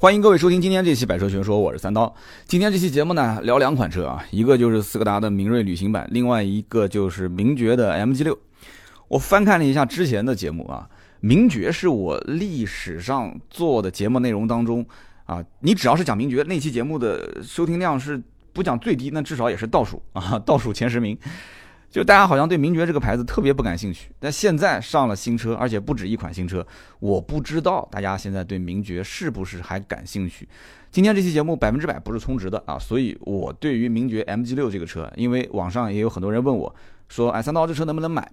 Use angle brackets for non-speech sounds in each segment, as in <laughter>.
欢迎各位收听今天这期《百车全说》，我是三刀。今天这期节目呢，聊两款车啊，一个就是斯柯达的明锐旅行版，另外一个就是名爵的 MG 六。我翻看了一下之前的节目啊，名爵是我历史上做的节目内容当中啊，你只要是讲名爵那期节目的收听量是不讲最低，那至少也是倒数啊，倒数前十名。就大家好像对名爵这个牌子特别不感兴趣，但现在上了新车，而且不止一款新车，我不知道大家现在对名爵是不是还感兴趣。今天这期节目百分之百不是充值的啊，所以我对于名爵 MG 六这个车，因为网上也有很多人问我，说哎三刀这车能不能买？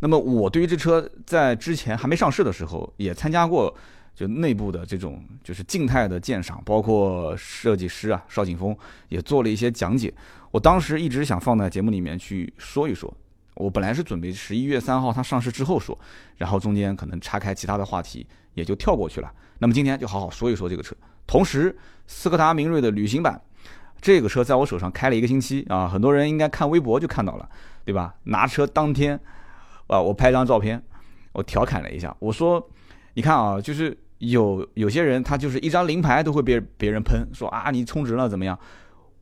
那么我对于这车在之前还没上市的时候，也参加过就内部的这种就是静态的鉴赏，包括设计师啊邵景峰也做了一些讲解。我当时一直想放在节目里面去说一说，我本来是准备十一月三号它上市之后说，然后中间可能岔开其他的话题，也就跳过去了。那么今天就好好说一说这个车。同时，斯柯达明锐的旅行版，这个车在我手上开了一个星期啊，很多人应该看微博就看到了，对吧？拿车当天，啊，我拍张照片，我调侃了一下，我说，你看啊，就是有有些人他就是一张临牌都会被别人喷，说啊你充值了怎么样？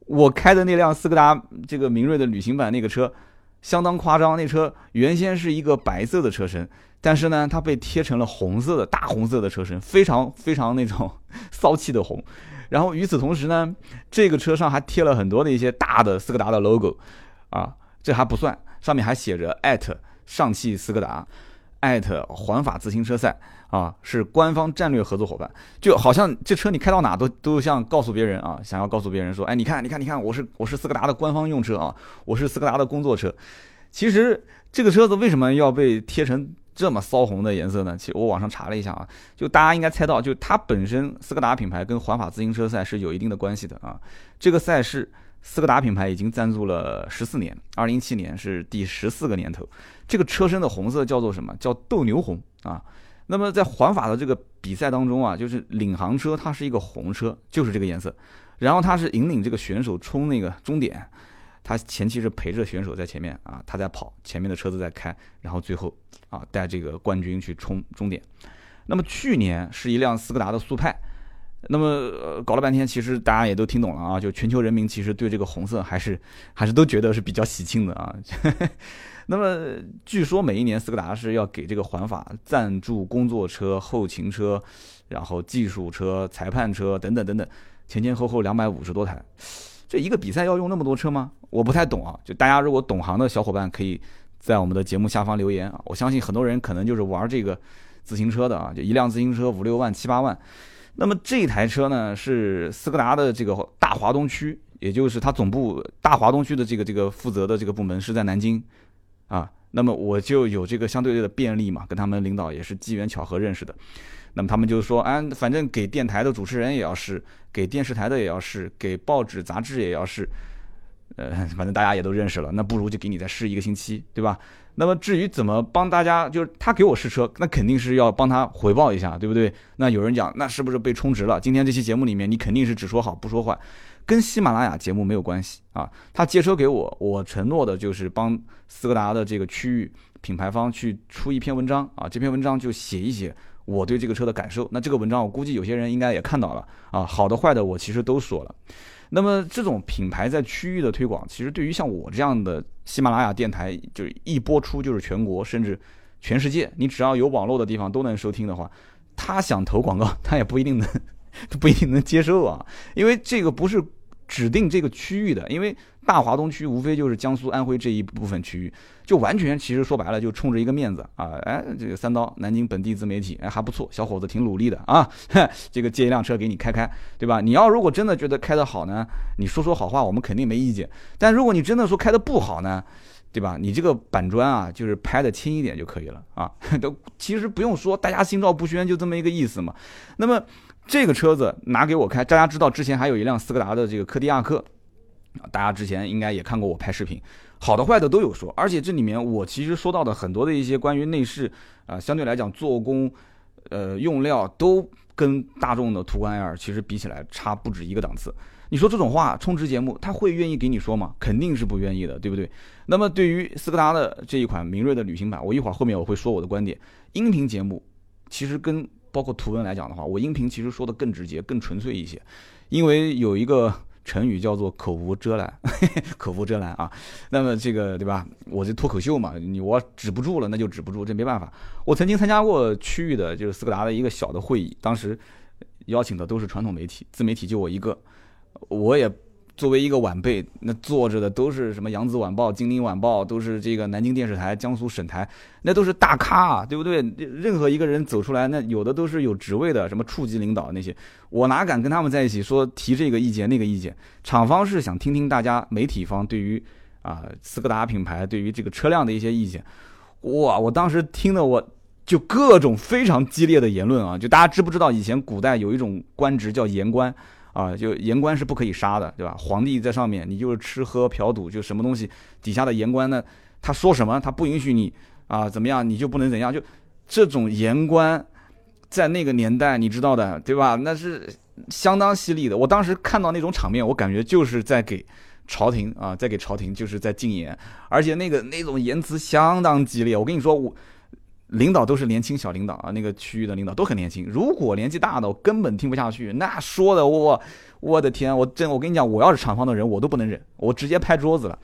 我开的那辆斯柯达这个明锐的旅行版那个车，相当夸张。那车原先是一个白色的车身，但是呢，它被贴成了红色的大红色的车身，非常非常那种 <laughs> 骚气的红。然后与此同时呢，这个车上还贴了很多的一些大的斯柯达的 logo，啊，这还不算，上面还写着艾特上汽斯柯达，艾特环法自行车赛。啊，是官方战略合作伙伴，就好像这车你开到哪都都像告诉别人啊，想要告诉别人说，哎，你看，你看，你看，我是我是斯柯达的官方用车啊，我是斯柯达的工作车。其实这个车子为什么要被贴成这么骚红的颜色呢？其实我网上查了一下啊，就大家应该猜到，就它本身斯柯达品牌跟环法自行车赛是有一定的关系的啊。这个赛事斯柯达品牌已经赞助了十四年，二零一七年是第十四个年头。这个车身的红色叫做什么？叫斗牛红啊。那么在环法的这个比赛当中啊，就是领航车它是一个红车，就是这个颜色，然后它是引领这个选手冲那个终点，它前期是陪着选手在前面啊，他在跑，前面的车子在开，然后最后啊带这个冠军去冲终点。那么去年是一辆斯柯达的速派，那么搞了半天，其实大家也都听懂了啊，就全球人民其实对这个红色还是还是都觉得是比较喜庆的啊。<laughs> 那么据说每一年斯柯达是要给这个环法赞助工作车、后勤车，然后技术车、裁判车等等等等，前前后后两百五十多台。这一个比赛要用那么多车吗？我不太懂啊。就大家如果懂行的小伙伴，可以在我们的节目下方留言啊。我相信很多人可能就是玩这个自行车的啊，就一辆自行车五六万、七八万。那么这台车呢，是斯柯达的这个大华东区，也就是它总部大华东区的这个这个负责的这个部门是在南京。啊，那么我就有这个相对的便利嘛，跟他们领导也是机缘巧合认识的。那么他们就说，啊，反正给电台的主持人也要试，给电视台的也要试，给报纸杂志也要试，呃，反正大家也都认识了，那不如就给你再试一个星期，对吧？那么至于怎么帮大家，就是他给我试车，那肯定是要帮他回报一下，对不对？那有人讲，那是不是被充值了？今天这期节目里面，你肯定是只说好不说坏。跟喜马拉雅节目没有关系啊，他借车给我，我承诺的就是帮斯柯达的这个区域品牌方去出一篇文章啊，这篇文章就写一写我对这个车的感受。那这个文章我估计有些人应该也看到了啊，好的坏的我其实都说了。那么这种品牌在区域的推广，其实对于像我这样的喜马拉雅电台，就是一播出就是全国甚至全世界，你只要有网络的地方都能收听的话，他想投广告他也不一定能，<laughs> 不一定能接受啊，因为这个不是。指定这个区域的，因为大华东区无非就是江苏、安徽这一部分区域，就完全其实说白了就冲着一个面子啊！哎，这个三刀南京本地自媒体，哎还不错，小伙子挺努力的啊！<laughs> 这个借一辆车给你开开，对吧？你要如果真的觉得开得好呢，你说说好话，我们肯定没意见。但如果你真的说开得不好呢，对吧？你这个板砖啊，就是拍的轻一点就可以了啊！<laughs> 都其实不用说，大家心照不宣，就这么一个意思嘛。那么。这个车子拿给我开，大家知道之前还有一辆斯柯达的这个柯迪亚克，啊，大家之前应该也看过我拍视频，好的坏的都有说，而且这里面我其实说到的很多的一些关于内饰啊，相对来讲做工，呃，用料都跟大众的途观 L 其实比起来差不止一个档次。你说这种话，充值节目他会愿意给你说吗？肯定是不愿意的，对不对？那么对于斯柯达的这一款明锐的旅行版，我一会儿后面我会说我的观点。音频节目其实跟包括图文来讲的话，我音频其实说的更直接、更纯粹一些，因为有一个。成语叫做口无遮拦，<laughs> 口无遮拦啊。那么这个对吧？我这脱口秀嘛，你我止不住了，那就止不住，这没办法。我曾经参加过区域的，就是斯柯达的一个小的会议，当时邀请的都是传统媒体，自媒体就我一个，我也。作为一个晚辈，那坐着的都是什么扬子晚报、金陵晚报，都是这个南京电视台、江苏省台，那都是大咖啊，对不对？任何一个人走出来，那有的都是有职位的，什么处级领导那些，我哪敢跟他们在一起说提这个意见那个意见？厂方是想听听大家媒体方对于啊斯柯达品牌对于这个车辆的一些意见。哇，我当时听的我就各种非常激烈的言论啊，就大家知不知道以前古代有一种官职叫言官？啊，就言官是不可以杀的，对吧？皇帝在上面，你就是吃喝嫖赌，就什么东西，底下的言官呢，他说什么，他不允许你啊，怎么样，你就不能怎样。就这种言官，在那个年代，你知道的，对吧？那是相当犀利的。我当时看到那种场面，我感觉就是在给朝廷啊，在给朝廷就是在进言，而且那个那种言辞相当激烈。我跟你说，我。领导都是年轻小领导啊，那个区域的领导都很年轻。如果年纪大的，我根本听不下去。那说的我，我的天，我真我跟你讲，我要是厂方的人，我都不能忍，我直接拍桌子了。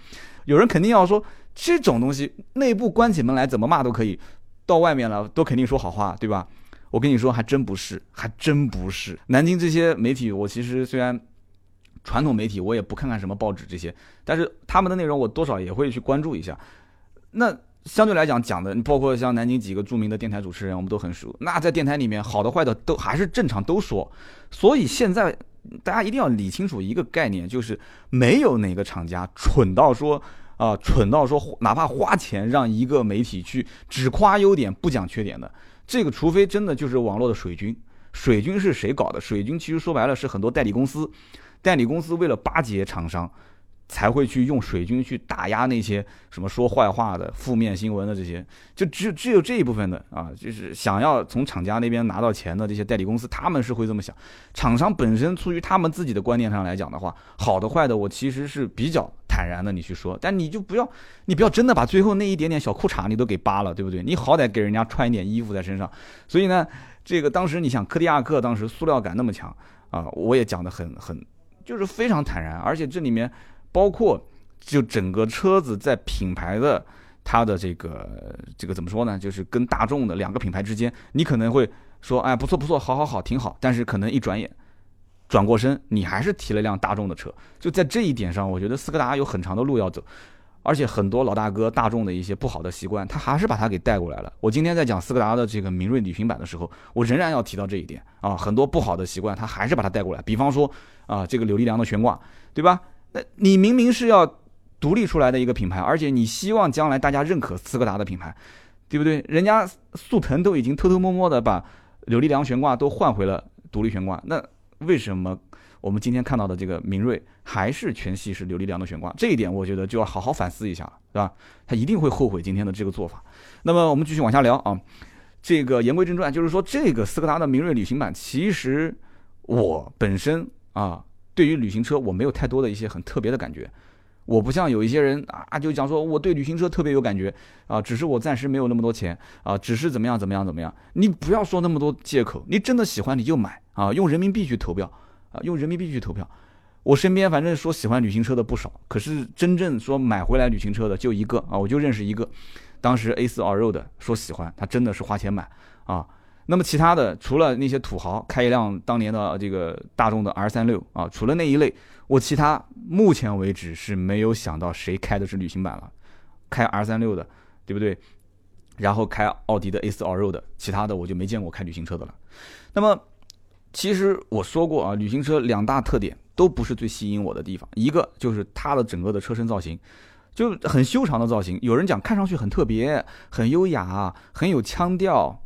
有人肯定要说这种东西，内部关起门来怎么骂都可以，到外面了都肯定说好话，对吧？我跟你说，还真不是，还真不是。南京这些媒体，我其实虽然传统媒体，我也不看看什么报纸这些，但是他们的内容我多少也会去关注一下。那。相对来讲讲的，包括像南京几个著名的电台主持人，我们都很熟。那在电台里面，好的坏的都还是正常都说。所以现在大家一定要理清楚一个概念，就是没有哪个厂家蠢到说啊，蠢到说哪怕花钱让一个媒体去只夸优点不讲缺点的。这个除非真的就是网络的水军。水军是谁搞的？水军其实说白了是很多代理公司，代理公司为了巴结厂商。才会去用水军去打压那些什么说坏话的、负面新闻的这些，就只只有这一部分的啊，就是想要从厂家那边拿到钱的这些代理公司，他们是会这么想。厂商本身出于他们自己的观念上来讲的话，好的坏的，我其实是比较坦然的，你去说，但你就不要，你不要真的把最后那一点点小裤衩你都给扒了，对不对？你好歹给人家穿一点衣服在身上。所以呢，这个当时你想，柯迪亚克当时塑料感那么强啊，我也讲的很很，就是非常坦然，而且这里面。包括就整个车子在品牌的它的这个这个怎么说呢？就是跟大众的两个品牌之间，你可能会说，哎，不错不错，好好好，挺好。但是可能一转眼转过身，你还是提了辆大众的车。就在这一点上，我觉得斯柯达有很长的路要走，而且很多老大哥大众的一些不好的习惯，他还是把它给带过来了。我今天在讲斯柯达的这个明锐旅行版的时候，我仍然要提到这一点啊，很多不好的习惯，他还是把它带过来。比方说啊，这个扭力梁的悬挂，对吧？那你明明是要独立出来的一个品牌，而且你希望将来大家认可斯柯达的品牌，对不对？人家速腾都已经偷偷摸摸的把扭力梁悬挂都换回了独立悬挂，那为什么我们今天看到的这个明锐还是全系是扭力梁的悬挂？这一点我觉得就要好好反思一下了，对吧？他一定会后悔今天的这个做法。那么我们继续往下聊啊，这个言归正传，就是说这个斯柯达的明锐旅行版，其实我本身啊。对于旅行车，我没有太多的一些很特别的感觉。我不像有一些人啊，就讲说我对旅行车特别有感觉啊，只是我暂时没有那么多钱啊，只是怎么样怎么样怎么样。你不要说那么多借口，你真的喜欢你就买啊，用人民币去投票啊，用人民币去投票。我身边反正说喜欢旅行车的不少，可是真正说买回来旅行车的就一个啊，我就认识一个。当时 A 四 RO 的说喜欢，他真的是花钱买啊。那么其他的，除了那些土豪开一辆当年的这个大众的 R 三六啊，除了那一类，我其他目前为止是没有想到谁开的是旅行版了，开 R 三六的，对不对？然后开奥迪的 A 四 Allroad 的，其他的我就没见过开旅行车的了。那么其实我说过啊，旅行车两大特点都不是最吸引我的地方，一个就是它的整个的车身造型就很修长的造型，有人讲看上去很特别、很优雅、很有腔调。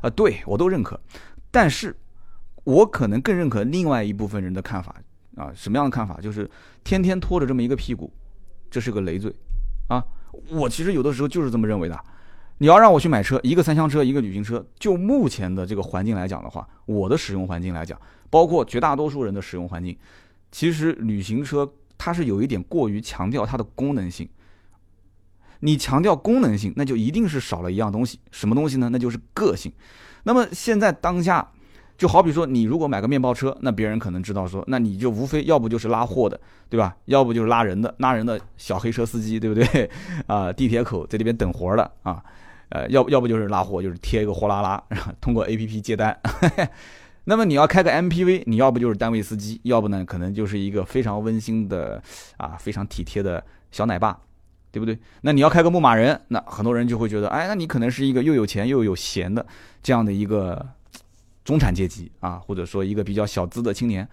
啊，对我都认可，但是，我可能更认可另外一部分人的看法啊，什么样的看法？就是天天拖着这么一个屁股，这是个累赘，啊，我其实有的时候就是这么认为的。你要让我去买车，一个三厢车，一个旅行车，就目前的这个环境来讲的话，我的使用环境来讲，包括绝大多数人的使用环境，其实旅行车它是有一点过于强调它的功能性。你强调功能性，那就一定是少了一样东西，什么东西呢？那就是个性。那么现在当下，就好比说你如果买个面包车，那别人可能知道说，那你就无非要不就是拉货的，对吧？要不就是拉人的，拉人的小黑车司机，对不对？<laughs> 啊，地铁口在这边等活的啊，呃，要要不就是拉货，就是贴一个货拉拉，通过 A P P 接单。<laughs> 那么你要开个 MPV，你要不就是单位司机，要不呢可能就是一个非常温馨的啊，非常体贴的小奶爸，对不对？那你要开个牧马人，那很多人就会觉得，哎，那你可能是一个又有钱又有闲的这样的一个中产阶级啊，或者说一个比较小资的青年，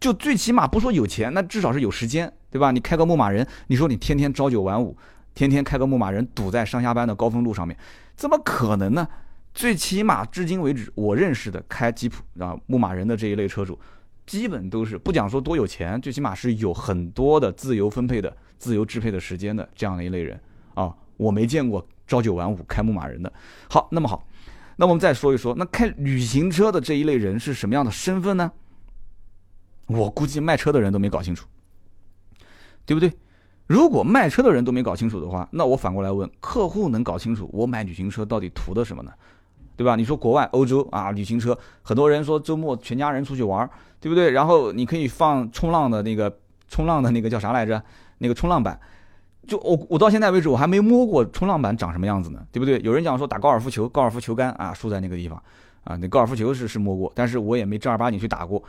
就最起码不说有钱，那至少是有时间，对吧？你开个牧马人，你说你天天朝九晚五，天天开个牧马人堵在上下班的高峰路上面，怎么可能呢？最起码至今为止，我认识的开吉普啊、牧马人的这一类车主，基本都是不讲说多有钱，最起码是有很多的自由分配的、自由支配的时间的这样的一类人啊。我没见过朝九晚五开牧马人的。好，那么好，那我们再说一说，那开旅行车的这一类人是什么样的身份呢？我估计卖车的人都没搞清楚，对不对？如果卖车的人都没搞清楚的话，那我反过来问，客户能搞清楚我买旅行车到底图的什么呢？对吧？你说国外欧洲啊，旅行车，很多人说周末全家人出去玩，对不对？然后你可以放冲浪的那个冲浪的那个叫啥来着？那个冲浪板，就我我到现在为止我还没摸过冲浪板长什么样子呢，对不对？有人讲说打高尔夫球，高尔夫球杆啊竖在那个地方啊，那高尔夫球是是摸过，但是我也没正儿八经去打过。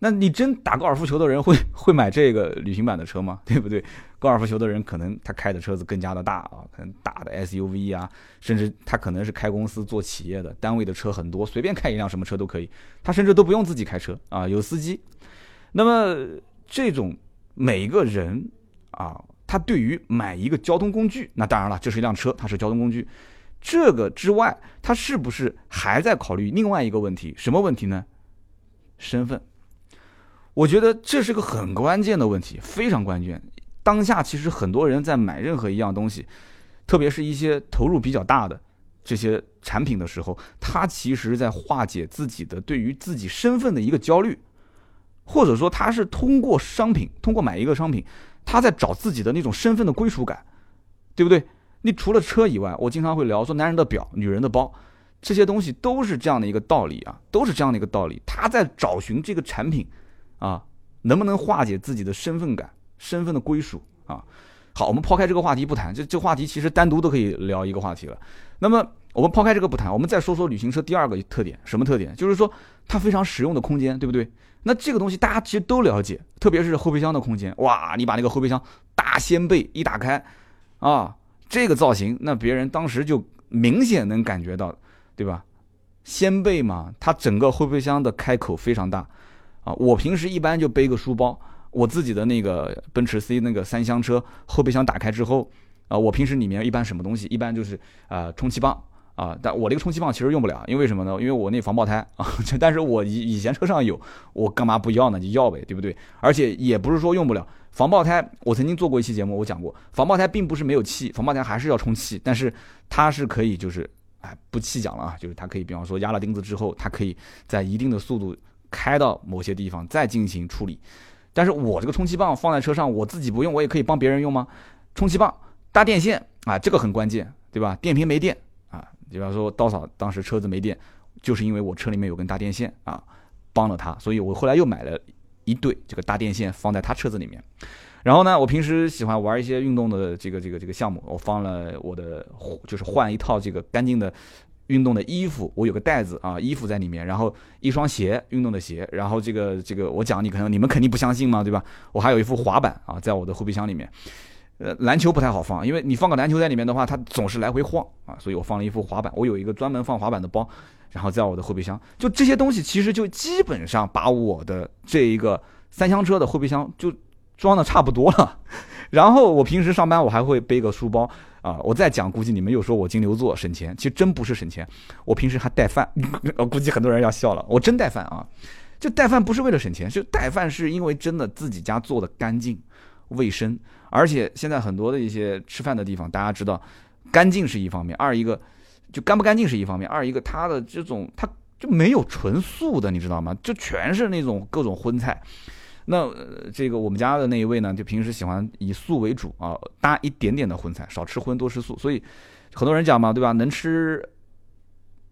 那你真打高尔夫球的人会 <laughs> 会买这个旅行版的车吗？<laughs> 对不对？高尔夫球的人可能他开的车子更加的大啊，可能大的 SUV 啊，甚至他可能是开公司做企业的，单位的车很多，随便开一辆什么车都可以，他甚至都不用自己开车啊，有司机。那么这种每一个人啊，他对于买一个交通工具，那当然了，这是一辆车，它是交通工具。这个之外，他是不是还在考虑另外一个问题？什么问题呢？身份。我觉得这是个很关键的问题，非常关键。当下其实很多人在买任何一样东西，特别是一些投入比较大的这些产品的时候，他其实在化解自己的对于自己身份的一个焦虑，或者说他是通过商品，通过买一个商品，他在找自己的那种身份的归属感，对不对？你除了车以外，我经常会聊说男人的表、女人的包，这些东西都是这样的一个道理啊，都是这样的一个道理。他在找寻这个产品。啊，能不能化解自己的身份感、身份的归属啊？好，我们抛开这个话题不谈，这这话题其实单独都可以聊一个话题了。那么我们抛开这个不谈，我们再说说旅行车第二个特点，什么特点？就是说它非常实用的空间，对不对？那这个东西大家其实都了解，特别是后备箱的空间，哇，你把那个后备箱大掀背一打开，啊，这个造型，那别人当时就明显能感觉到，对吧？掀背嘛，它整个后备箱的开口非常大。啊，我平时一般就背个书包，我自己的那个奔驰 C 那个三厢车后备箱打开之后，啊，我平时里面一般什么东西，一般就是啊充气棒啊，但我这个充气棒其实用不了，因为什么呢？因为我那防爆胎 <laughs> 啊，但是我以以前车上有，我干嘛不要呢？就要呗，对不对？而且也不是说用不了防爆胎，我曾经做过一期节目，我讲过防爆胎并不是没有气，防爆胎还是要充气，但是它是可以就是哎不气讲了啊，就是它可以，比方说压了钉子之后，它可以在一定的速度。开到某些地方再进行处理，但是我这个充气棒放在车上，我自己不用，我也可以帮别人用吗？充气棒搭电线啊，这个很关键，对吧？电瓶没电啊，比方说刀嫂当时车子没电，就是因为我车里面有根大电线啊，帮了他，所以我后来又买了一对这个大电线放在他车子里面。然后呢，我平时喜欢玩一些运动的这个这个这个项目，我放了我的就是换一套这个干净的。运动的衣服，我有个袋子啊，衣服在里面，然后一双鞋，运动的鞋，然后这个这个我讲你可能你们肯定不相信嘛，对吧？我还有一副滑板啊，在我的后备箱里面。呃，篮球不太好放，因为你放个篮球在里面的话，它总是来回晃啊，所以我放了一副滑板。我有一个专门放滑板的包，然后在我的后备箱，就这些东西其实就基本上把我的这一个三厢车的后备箱就装的差不多了。<laughs> 然后我平时上班我还会背个书包。啊，我再讲，估计你们又说我金牛座省钱，其实真不是省钱。我平时还带饭，<laughs> 我估计很多人要笑了。我真带饭啊，就带饭不是为了省钱，就带饭是因为真的自己家做的干净、卫生，而且现在很多的一些吃饭的地方，大家知道，干净是一方面，二一个就干不干净是一方面，二一个它的这种它就没有纯素的，你知道吗？就全是那种各种荤菜。那、呃这个我们家的那一位呢，就平时喜欢以素为主啊，搭一点点的荤菜，少吃荤多吃素。所以很多人讲嘛，对吧？能吃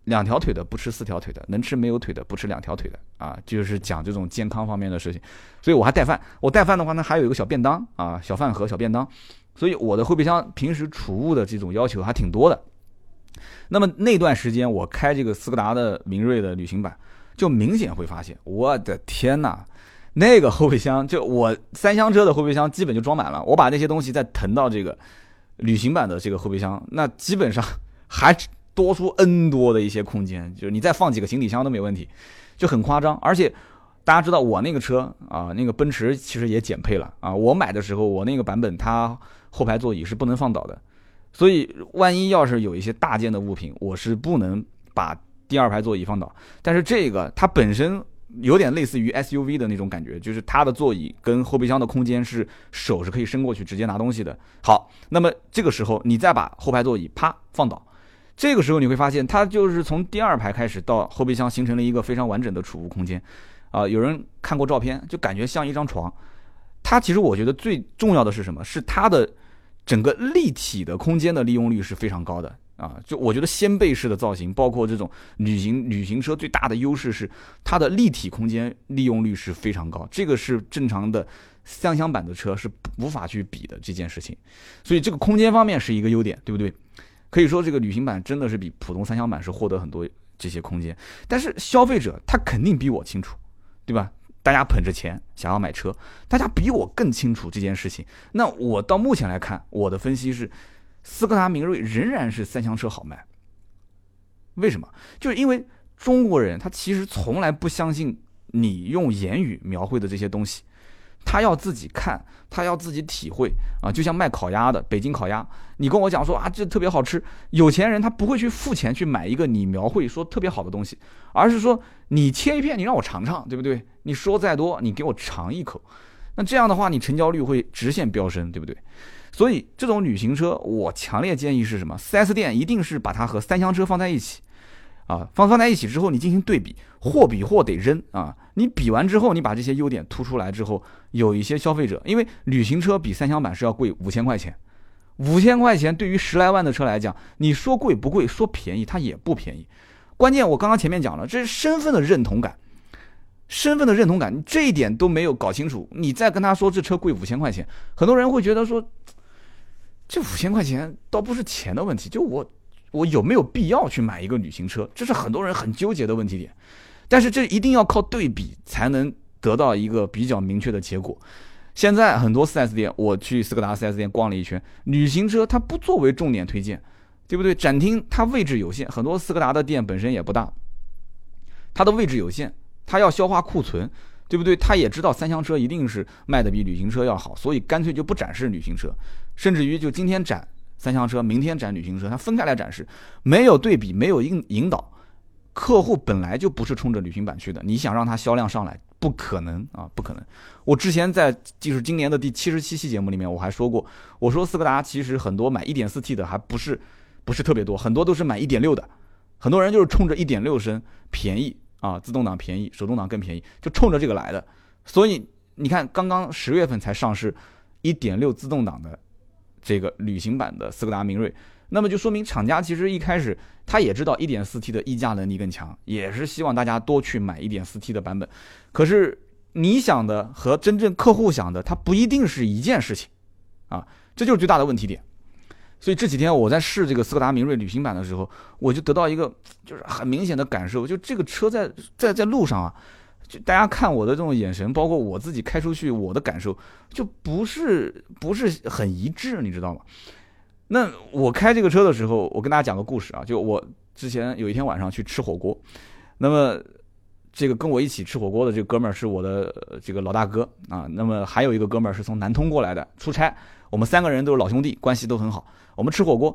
两条腿的不吃四条腿的，能吃没有腿的不吃两条腿的啊，就是讲这种健康方面的事情。所以我还带饭，我带饭的话呢，还有一个小便当啊，小饭盒、小便当。所以我的后备箱平时储物的这种要求还挺多的。那么那段时间我开这个斯柯达的明锐的旅行版，就明显会发现，我的天呐，那个后备箱就我三厢车的后备箱基本就装满了，我把那些东西再腾到这个旅行版的这个后备箱，那基本上还多出 N 多的一些空间，就是你再放几个行李箱都没问题，就很夸张。而且大家知道我那个车啊，那个奔驰其实也减配了啊，我买的时候我那个版本它后排座椅是不能放倒的。所以，万一要是有一些大件的物品，我是不能把第二排座椅放倒。但是这个它本身有点类似于 SUV 的那种感觉，就是它的座椅跟后备箱的空间是手是可以伸过去直接拿东西的。好，那么这个时候你再把后排座椅啪放倒，这个时候你会发现它就是从第二排开始到后备箱形成了一个非常完整的储物空间。啊，有人看过照片，就感觉像一张床。它其实我觉得最重要的是什么？是它的。整个立体的空间的利用率是非常高的啊！就我觉得掀背式的造型，包括这种旅行旅行车最大的优势是它的立体空间利用率是非常高，这个是正常的三厢版的车是无法去比的这件事情。所以这个空间方面是一个优点，对不对？可以说这个旅行版真的是比普通三厢版是获得很多这些空间，但是消费者他肯定比我清楚，对吧？大家捧着钱想要买车，大家比我更清楚这件事情。那我到目前来看，我的分析是，斯柯达明锐仍然是三厢车好卖。为什么？就是因为中国人他其实从来不相信你用言语描绘的这些东西。他要自己看，他要自己体会啊！就像卖烤鸭的，北京烤鸭，你跟我讲说啊，这特别好吃。有钱人他不会去付钱去买一个你描绘说特别好的东西，而是说你切一片，你让我尝尝，对不对？你说再多，你给我尝一口，那这样的话，你成交率会直线飙升，对不对？所以这种旅行车，我强烈建议是什么？4S 店一定是把它和三厢车放在一起。啊，放放在一起之后，你进行对比，货比货得扔啊！你比完之后，你把这些优点突出来之后，有一些消费者，因为旅行车比三厢版是要贵五千块钱，五千块钱对于十来万的车来讲，你说贵不贵，说便宜它也不便宜。关键我刚刚前面讲了，这是身份的认同感，身份的认同感，这一点都没有搞清楚，你再跟他说这车贵五千块钱，很多人会觉得说，这五千块钱倒不是钱的问题，就我。我有没有必要去买一个旅行车？这是很多人很纠结的问题点，但是这一定要靠对比才能得到一个比较明确的结果。现在很多 4S 店，我去斯柯达 4S 店逛了一圈，旅行车它不作为重点推荐，对不对？展厅它位置有限，很多斯柯达的店本身也不大，它的位置有限，它要消化库存，对不对？它也知道三厢车一定是卖的比旅行车要好，所以干脆就不展示旅行车，甚至于就今天展。三厢车明天展旅行车，它分开来展示，没有对比，没有引引导，客户本来就不是冲着旅行版去的，你想让它销量上来，不可能啊，不可能。我之前在就是今年的第七十七期节目里面，我还说过，我说斯柯达其实很多买一点四 T 的还不是不是特别多，很多都是买一点六的，很多人就是冲着一点六升便宜啊，自动挡便宜，手动挡更便宜，就冲着这个来的。所以你看，刚刚十月份才上市一点六自动挡的。这个旅行版的斯柯达明锐，那么就说明厂家其实一开始他也知道 1.4T 的溢价能力更强，也是希望大家多去买 1.4T 的版本。可是你想的和真正客户想的，它不一定是一件事情啊，这就是最大的问题点。所以这几天我在试这个斯柯达明锐旅行版的时候，我就得到一个就是很明显的感受，就这个车在在在路上啊。就大家看我的这种眼神，包括我自己开出去，我的感受就不是不是很一致，你知道吗？那我开这个车的时候，我跟大家讲个故事啊，就我之前有一天晚上去吃火锅，那么这个跟我一起吃火锅的这个哥们儿是我的这个老大哥啊，那么还有一个哥们儿是从南通过来的出差，我们三个人都是老兄弟，关系都很好。我们吃火锅，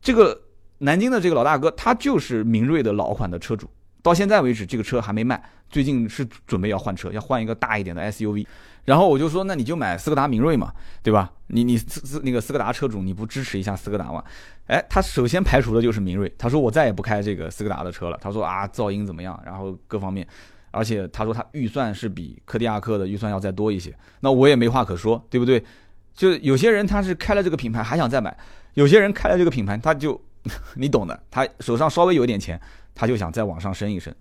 这个南京的这个老大哥他就是明锐的老款的车主。到现在为止，这个车还没卖。最近是准备要换车，要换一个大一点的 SUV。然后我就说，那你就买斯柯达明锐嘛，对吧？你你斯那个斯柯达车主，你不支持一下斯柯达吗？哎，他首先排除的就是明锐。他说我再也不开这个斯柯达的车了。他说啊，噪音怎么样？然后各方面，而且他说他预算是比柯迪亚克的预算要再多一些，那我也没话可说，对不对？就有些人他是开了这个品牌还想再买，有些人开了这个品牌他就你懂的，他手上稍微有点钱，他就想再往上升一升。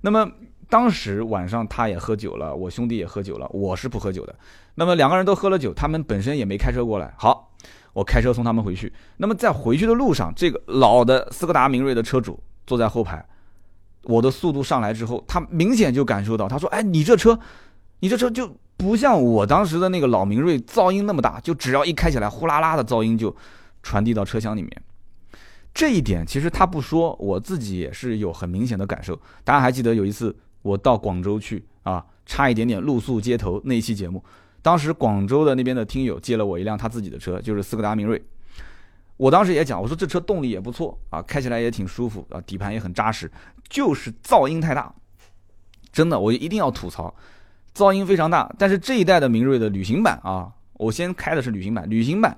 那么当时晚上他也喝酒了，我兄弟也喝酒了，我是不喝酒的。那么两个人都喝了酒，他们本身也没开车过来。好，我开车送他们回去。那么在回去的路上，这个老的斯柯达明锐的车主坐在后排，我的速度上来之后，他明显就感受到，他说：“哎，你这车，你这车就。”不像我当时的那个老明锐，噪音那么大，就只要一开起来，呼啦啦的噪音就传递到车厢里面。这一点其实他不说，我自己也是有很明显的感受。大家还记得有一次我到广州去啊，差一点点露宿街头那一期节目，当时广州的那边的听友借了我一辆他自己的车，就是斯柯达明锐。我当时也讲，我说这车动力也不错啊，开起来也挺舒服啊，底盘也很扎实，就是噪音太大。真的，我一定要吐槽。噪音非常大，但是这一代的明锐的旅行版啊，我先开的是旅行版，旅行版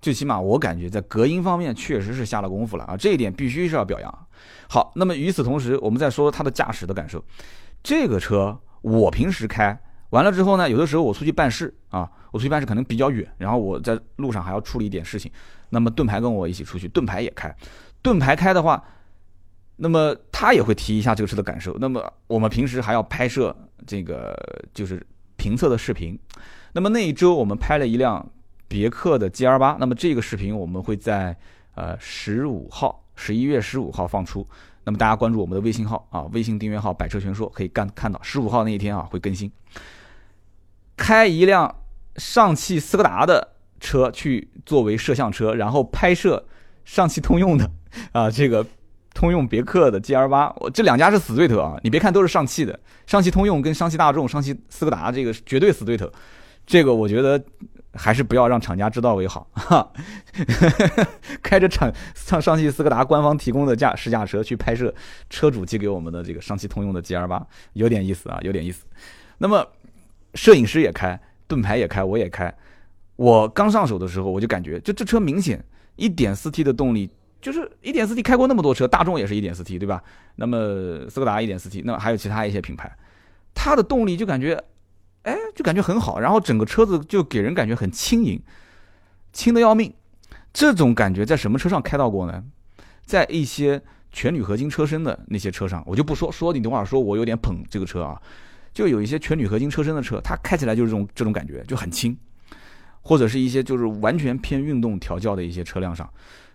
最起码我感觉在隔音方面确实是下了功夫了啊，这一点必须是要表扬。好，那么与此同时，我们再说它的驾驶的感受。这个车我平时开完了之后呢，有的时候我出去办事啊，我出去办事可能比较远，然后我在路上还要处理一点事情，那么盾牌跟我一起出去，盾牌也开，盾牌开的话。那么他也会提一下这个车的感受。那么我们平时还要拍摄这个就是评测的视频。那么那一周我们拍了一辆别克的 G R 八。那么这个视频我们会在呃十五号，十一月十五号放出。那么大家关注我们的微信号啊，微信订阅号“百车全说”可以干看到十五号那一天啊会更新。开一辆上汽斯柯达的车去作为摄像车，然后拍摄上汽通用的啊这个。通用别克的 G L 八，我这两家是死对头啊！你别看都是上汽的，上汽通用跟上汽大众、上汽斯柯达这个绝对死对头。这个我觉得还是不要让厂家知道为好。哈，<laughs> 开着厂上上汽斯柯达官方提供的驾试驾车去拍摄车主寄给我们的这个上汽通用的 G L 八，有点意思啊，有点意思。那么摄影师也开，盾牌也开，我也开。我刚上手的时候，我就感觉，就这车明显一点四 T 的动力。就是一点四 T 开过那么多车，大众也是一点四 T，对吧？那么斯柯达一点四 T，那还有其他一些品牌，它的动力就感觉，哎，就感觉很好，然后整个车子就给人感觉很轻盈，轻的要命。这种感觉在什么车上开到过呢？在一些全铝合金车身的那些车上，我就不说说，你等会儿说我有点捧这个车啊，就有一些全铝合金车身的车，它开起来就是这种这种感觉，就很轻，或者是一些就是完全偏运动调教的一些车辆上。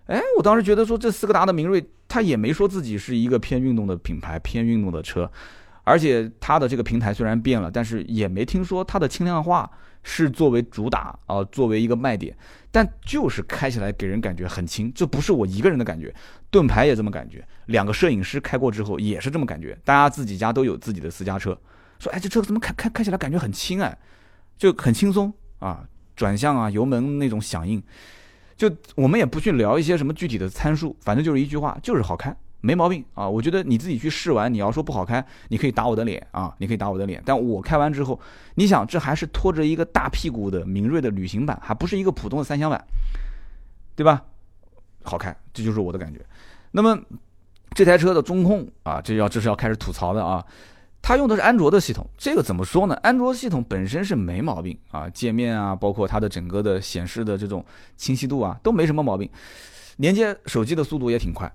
哎，我当时觉得说这斯柯达的明锐，它也没说自己是一个偏运动的品牌，偏运动的车，而且它的这个平台虽然变了，但是也没听说它的轻量化是作为主打啊，作为一个卖点，但就是开起来给人感觉很轻，这不是我一个人的感觉，盾牌也这么感觉，两个摄影师开过之后也是这么感觉，大家自己家都有自己的私家车，说哎这车怎么开开开起来感觉很轻哎，就很轻松啊，转向啊油门那种响应。就我们也不去聊一些什么具体的参数，反正就是一句话，就是好开，没毛病啊。我觉得你自己去试完，你要说不好开，你可以打我的脸啊，你可以打我的脸。但我开完之后，你想这还是拖着一个大屁股的明锐的旅行版，还不是一个普通的三厢版，对吧？好开，这就是我的感觉。那么这台车的中控啊，这要这是要开始吐槽的啊。它用的是安卓的系统，这个怎么说呢？安卓系统本身是没毛病啊，界面啊，包括它的整个的显示的这种清晰度啊，都没什么毛病，连接手机的速度也挺快。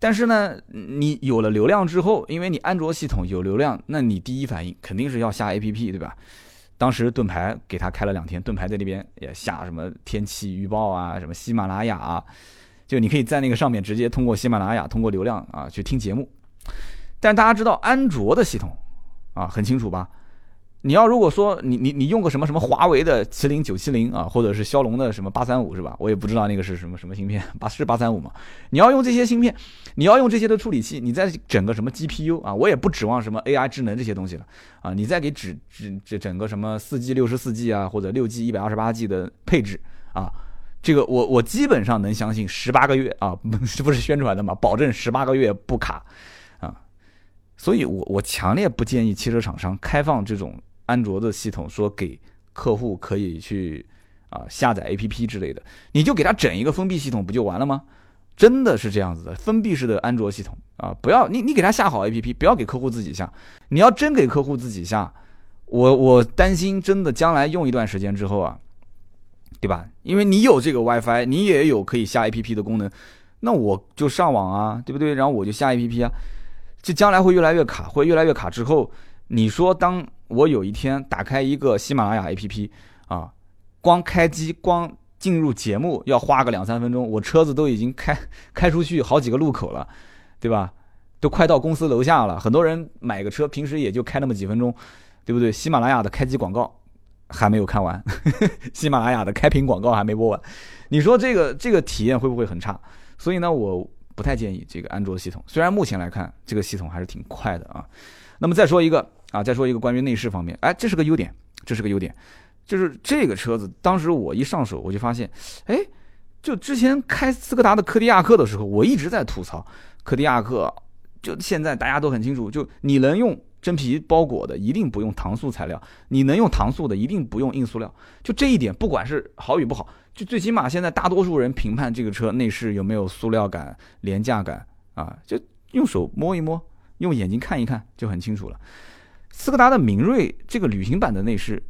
但是呢，你有了流量之后，因为你安卓系统有流量，那你第一反应肯定是要下 APP，对吧？当时盾牌给他开了两天，盾牌在那边也下什么天气预报啊，什么喜马拉雅啊，就你可以在那个上面直接通过喜马拉雅，通过流量啊去听节目。但大家知道安卓的系统，啊，很清楚吧？你要如果说你你你用个什么什么华为的麒麟九七零啊，或者是骁龙的什么八三五是吧？我也不知道那个是什么什么芯片，<laughs> 八是八三五嘛？你要用这些芯片，你要用这些的处理器，你再整个什么 GPU 啊，我也不指望什么 AI 智能这些东西了啊，你再给指指这整个什么四 G 六十四 G 啊，或者六 G 一百二十八 G 的配置啊，这个我我基本上能相信十八个月啊，<laughs> 这不是宣传的嘛，保证十八个月不卡啊。所以，我我强烈不建议汽车厂商开放这种安卓的系统，说给客户可以去啊下载 APP 之类的，你就给他整一个封闭系统不就完了吗？真的是这样子的，封闭式的安卓系统啊，不要你你给他下好 APP，不要给客户自己下。你要真给客户自己下，我我担心真的将来用一段时间之后啊，对吧？因为你有这个 WiFi，你也有可以下 APP 的功能，那我就上网啊，对不对？然后我就下 APP 啊，这将来会越来越卡，会越来越卡。之后你说，当我有一天打开一个喜马拉雅 APP 啊，光开机光。进入节目要花个两三分钟，我车子都已经开 <laughs> 开出去好几个路口了，对吧？都快到公司楼下了。很多人买个车，平时也就开那么几分钟，对不对？喜马拉雅的开机广告还没有看完，<laughs> 喜马拉雅的开屏广告还没播完，你说这个这个体验会不会很差？所以呢，我不太建议这个安卓系统。虽然目前来看，这个系统还是挺快的啊。那么再说一个啊，再说一个关于内饰方面，哎，这是个优点，这是个优点。就是这个车子，当时我一上手，我就发现，哎，就之前开斯柯达的柯迪亚克的时候，我一直在吐槽柯迪亚克。就现在大家都很清楚，就你能用真皮包裹的，一定不用搪塑材料；你能用搪塑的，一定不用硬塑料。就这一点，不管是好与不好，就最起码现在大多数人评判这个车内饰有没有塑料感、廉价感啊，就用手摸一摸，用眼睛看一看就很清楚了。斯柯达的明锐这个旅行版的内饰。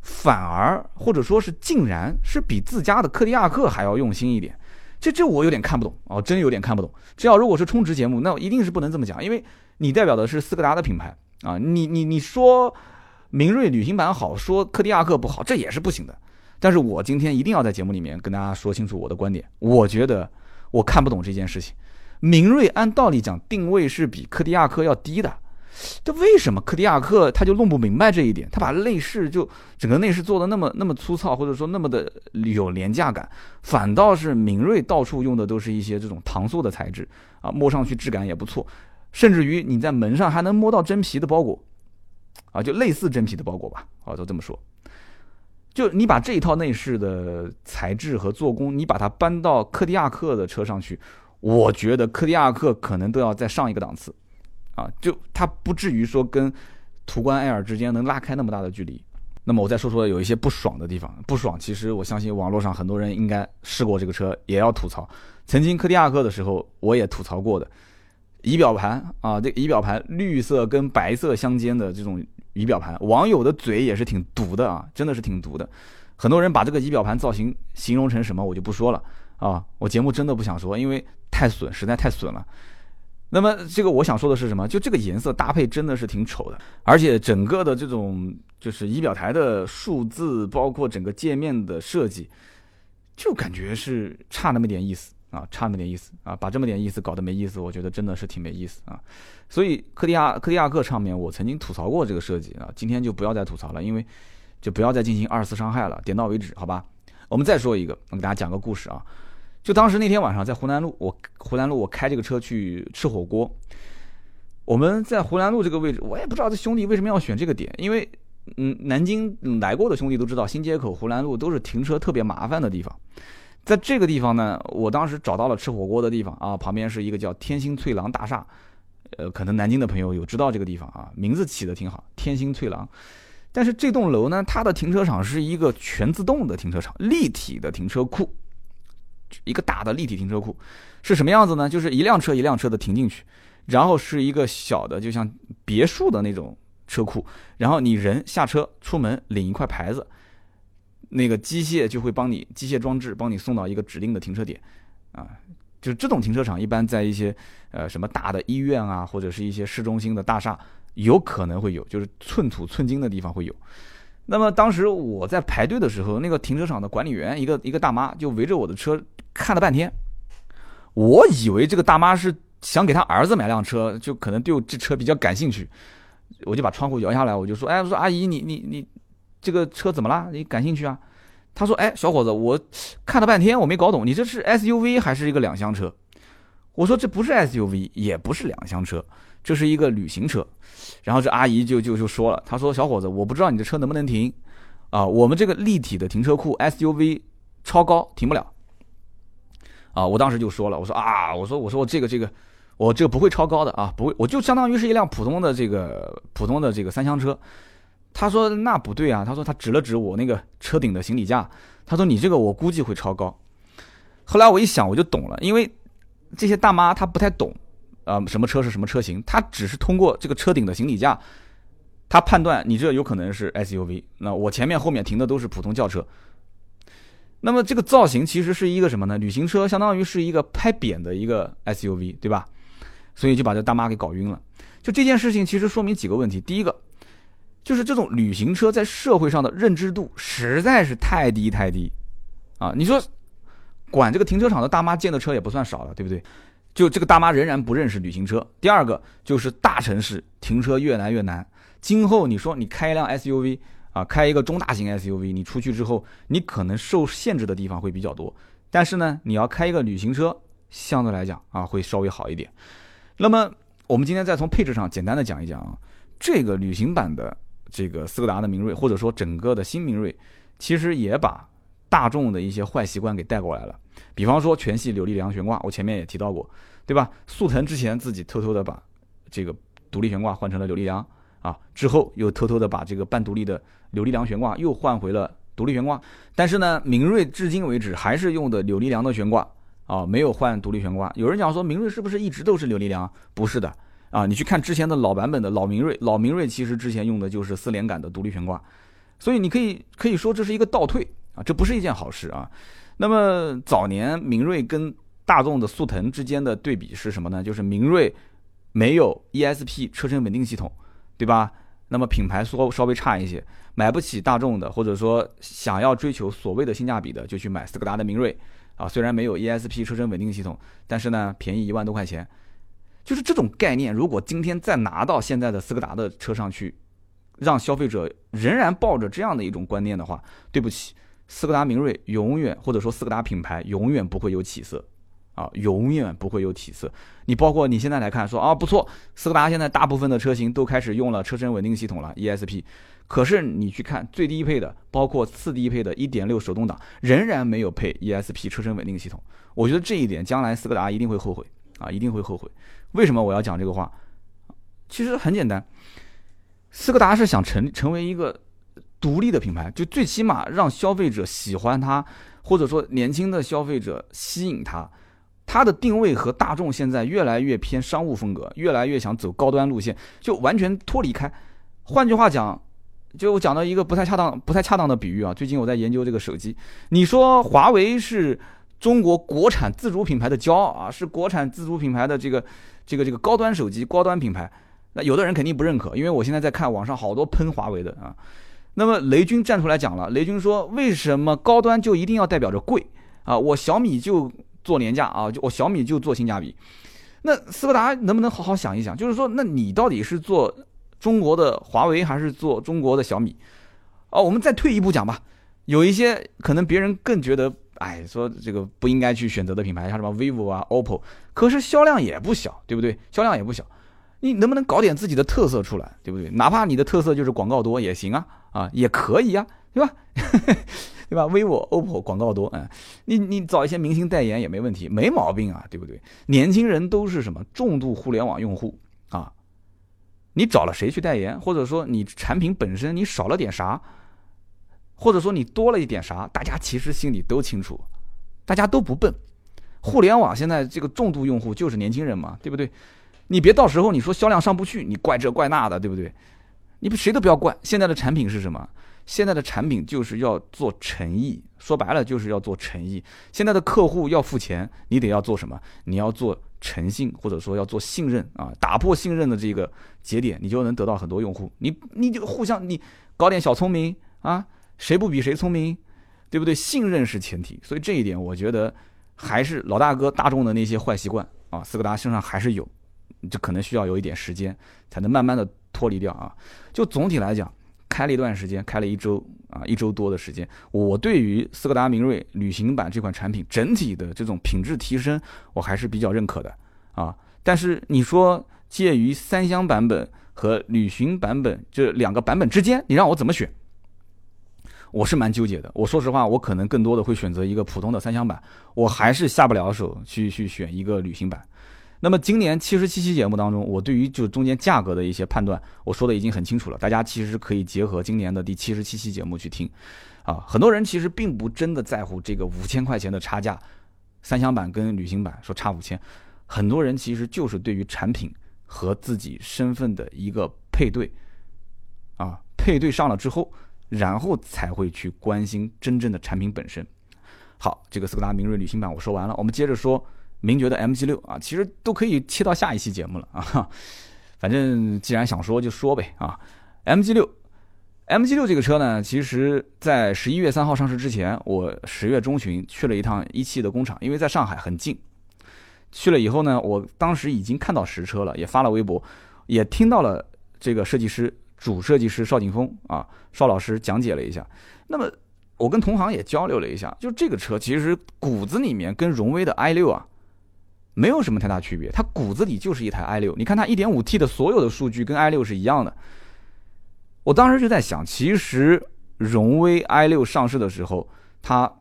反而或者说是竟然是比自家的柯迪亚克还要用心一点，这这我有点看不懂哦，真有点看不懂。这要如果是充值节目，那一定是不能这么讲，因为你代表的是斯柯达的品牌啊，你你你说明锐旅行版好，说柯迪亚克不好，这也是不行的。但是我今天一定要在节目里面跟大家说清楚我的观点，我觉得我看不懂这件事情。明锐按道理讲定位是比柯迪亚克要低的。这为什么柯迪亚克他就弄不明白这一点？他把内饰就整个内饰做的那么那么粗糙，或者说那么的有廉价感，反倒是明锐到处用的都是一些这种搪塑的材质啊，摸上去质感也不错，甚至于你在门上还能摸到真皮的包裹，啊，就类似真皮的包裹吧，啊，都这么说。就你把这一套内饰的材质和做工，你把它搬到柯迪亚克的车上去，我觉得柯迪亚克可能都要再上一个档次。啊，就它不至于说跟途观 L 之间能拉开那么大的距离。那么我再说说有一些不爽的地方。不爽，其实我相信网络上很多人应该试过这个车，也要吐槽。曾经柯迪亚克的时候，我也吐槽过的。仪表盘啊，这仪表盘绿色跟白色相间的这种仪表盘，网友的嘴也是挺毒的啊，真的是挺毒的。很多人把这个仪表盘造型形容成什么，我就不说了啊。我节目真的不想说，因为太损，实在太损了。那么这个我想说的是什么？就这个颜色搭配真的是挺丑的，而且整个的这种就是仪表台的数字，包括整个界面的设计，就感觉是差那么点意思啊，差那么点意思啊，把这么点意思搞得没意思，我觉得真的是挺没意思啊。所以柯迪亚柯迪亚克上面我曾经吐槽过这个设计啊，今天就不要再吐槽了，因为就不要再进行二次伤害了，点到为止，好吧？我们再说一个，我给大家讲个故事啊。就当时那天晚上在湖南路，我湖南路我开这个车去吃火锅。我们在湖南路这个位置，我也不知道这兄弟为什么要选这个点，因为嗯，南京来过的兄弟都知道，新街口、湖南路都是停车特别麻烦的地方。在这个地方呢，我当时找到了吃火锅的地方啊，旁边是一个叫天星翠廊大厦，呃，可能南京的朋友有知道这个地方啊，名字起的挺好，天星翠廊。但是这栋楼呢，它的停车场是一个全自动的停车场，立体的停车库。一个大的立体停车库是什么样子呢？就是一辆车一辆车的停进去，然后是一个小的，就像别墅的那种车库，然后你人下车出门领一块牌子，那个机械就会帮你机械装置帮你送到一个指定的停车点，啊，就是这种停车场一般在一些呃什么大的医院啊，或者是一些市中心的大厦有可能会有，就是寸土寸金的地方会有。那么当时我在排队的时候，那个停车场的管理员一个一个大妈就围着我的车看了半天，我以为这个大妈是想给她儿子买辆车，就可能对我这车比较感兴趣，我就把窗户摇下来，我就说：“哎，我说阿姨，你你你这个车怎么啦？你感兴趣啊？”他说：“哎，小伙子，我看了半天，我没搞懂，你这是 SUV 还是一个两厢车？”我说：“这不是 SUV，也不是两厢车，这是一个旅行车。”然后这阿姨就就就说了，她说：“小伙子，我不知道你的车能不能停，啊，我们这个立体的停车库 SUV 超高停不了。”啊，我当时就说了，我说啊，我说我说我这个这个，我这个不会超高的啊，不会，我就相当于是一辆普通的这个普通的这个三厢车。他说那不对啊，他说他指了指我那个车顶的行李架，他说你这个我估计会超高。后来我一想，我就懂了，因为这些大妈她不太懂啊，什么车是什么车型，它只是通过这个车顶的行李架，它判断你这有可能是 SUV。那我前面后面停的都是普通轿车。那么这个造型其实是一个什么呢？旅行车相当于是一个拍扁的一个 SUV，对吧？所以就把这大妈给搞晕了。就这件事情其实说明几个问题。第一个，就是这种旅行车在社会上的认知度实在是太低太低啊！你说管这个停车场的大妈见的车也不算少了，对不对？就这个大妈仍然不认识旅行车。第二个就是大城市停车越来越难，今后你说你开一辆 SUV。啊，开一个中大型 SUV，你出去之后，你可能受限制的地方会比较多。但是呢，你要开一个旅行车，相对来讲啊，会稍微好一点。那么，我们今天再从配置上简单的讲一讲啊，这个旅行版的这个斯柯达的明锐，或者说整个的新明锐，其实也把大众的一些坏习惯给带过来了。比方说全系扭力梁悬挂，我前面也提到过，对吧？速腾之前自己偷偷的把这个独立悬挂换成了扭力梁。啊，之后又偷偷的把这个半独立的扭力梁悬挂又换回了独立悬挂，但是呢，明锐至今为止还是用的扭力梁的悬挂啊，没有换独立悬挂。有人讲说明锐是不是一直都是扭力梁？不是的啊，你去看之前的老版本的老明锐，老明锐其实之前用的就是四连杆的独立悬挂，所以你可以可以说这是一个倒退啊，这不是一件好事啊。那么早年明锐跟大众的速腾之间的对比是什么呢？就是明锐没有 ESP 车身稳定系统。对吧？那么品牌稍稍微差一些，买不起大众的，或者说想要追求所谓的性价比的，就去买斯柯达的明锐啊。虽然没有 ESP 车身稳定系统，但是呢，便宜一万多块钱。就是这种概念，如果今天再拿到现在的斯柯达的车上去，让消费者仍然抱着这样的一种观念的话，对不起，斯柯达明锐永远或者说斯柯达品牌永远不会有起色。啊，永远不会有起色。你包括你现在来看，说啊不错，斯柯达现在大部分的车型都开始用了车身稳定系统了 ESP。可是你去看最低配的，包括次低配的1.6手动挡，仍然没有配 ESP 车身稳定系统。我觉得这一点将来斯柯达一定会后悔啊，一定会后悔。为什么我要讲这个话？其实很简单，斯柯达是想成成为一个独立的品牌，就最起码让消费者喜欢它，或者说年轻的消费者吸引它。它的定位和大众现在越来越偏商务风格，越来越想走高端路线，就完全脱离开。换句话讲，就我讲到一个不太恰当、不太恰当的比喻啊。最近我在研究这个手机，你说华为是中国国产自主品牌的骄傲啊，是国产自主品牌的这个这个这个高端手机、高端品牌。那有的人肯定不认可，因为我现在在看网上好多喷华为的啊。那么雷军站出来讲了，雷军说：“为什么高端就一定要代表着贵啊？我小米就。”做廉价啊，就我小米就做性价比，那斯柯达能不能好好想一想？就是说，那你到底是做中国的华为还是做中国的小米？哦，我们再退一步讲吧，有一些可能别人更觉得，哎，说这个不应该去选择的品牌，像什么 vivo 啊、OPPO，可是销量也不小，对不对？销量也不小，你能不能搞点自己的特色出来，对不对？哪怕你的特色就是广告多也行啊，啊，也可以呀，对吧？<laughs> 对吧？vivo、OPPO 广告多，嗯，你你找一些明星代言也没问题，没毛病啊，对不对？年轻人都是什么重度互联网用户啊？你找了谁去代言？或者说你产品本身你少了点啥？或者说你多了一点啥？大家其实心里都清楚，大家都不笨。互联网现在这个重度用户就是年轻人嘛，对不对？你别到时候你说销量上不去，你怪这怪那的，对不对？你不谁都不要怪。现在的产品是什么？现在的产品就是要做诚意，说白了就是要做诚意。现在的客户要付钱，你得要做什么？你要做诚信，或者说要做信任啊！打破信任的这个节点，你就能得到很多用户。你你就互相你搞点小聪明啊，谁不比谁聪明，对不对？信任是前提，所以这一点我觉得还是老大哥大众的那些坏习惯啊，斯柯达身上还是有，就可能需要有一点时间才能慢慢的脱离掉啊。就总体来讲。开了一段时间，开了一周啊，一周多的时间。我对于斯柯达明锐旅行版这款产品整体的这种品质提升，我还是比较认可的啊。但是你说介于三厢版本和旅行版本这两个版本之间，你让我怎么选？我是蛮纠结的。我说实话，我可能更多的会选择一个普通的三厢版，我还是下不了手去去选一个旅行版。那么今年七十七期节目当中，我对于就中间价格的一些判断，我说的已经很清楚了。大家其实可以结合今年的第七十七期节目去听，啊，很多人其实并不真的在乎这个五千块钱的差价，三厢版跟旅行版说差五千，很多人其实就是对于产品和自己身份的一个配对，啊，配对上了之后，然后才会去关心真正的产品本身。好，这个斯柯达明锐旅行版我说完了，我们接着说名爵的 MG 六啊，其实都可以切到下一期节目了啊，反正既然想说就说呗啊，MG 六。M G 六这个车呢，其实，在十一月三号上市之前，我十月中旬去了一趟一汽的工厂，因为在上海很近。去了以后呢，我当时已经看到实车了，也发了微博，也听到了这个设计师主设计师邵景峰啊，邵老师讲解了一下。那么我跟同行也交流了一下，就这个车其实骨子里面跟荣威的 i 六啊，没有什么太大区别，它骨子里就是一台 i 六。你看它一点五 T 的所有的数据跟 i 六是一样的。我当时就在想，其实荣威 i 六上市的时候，它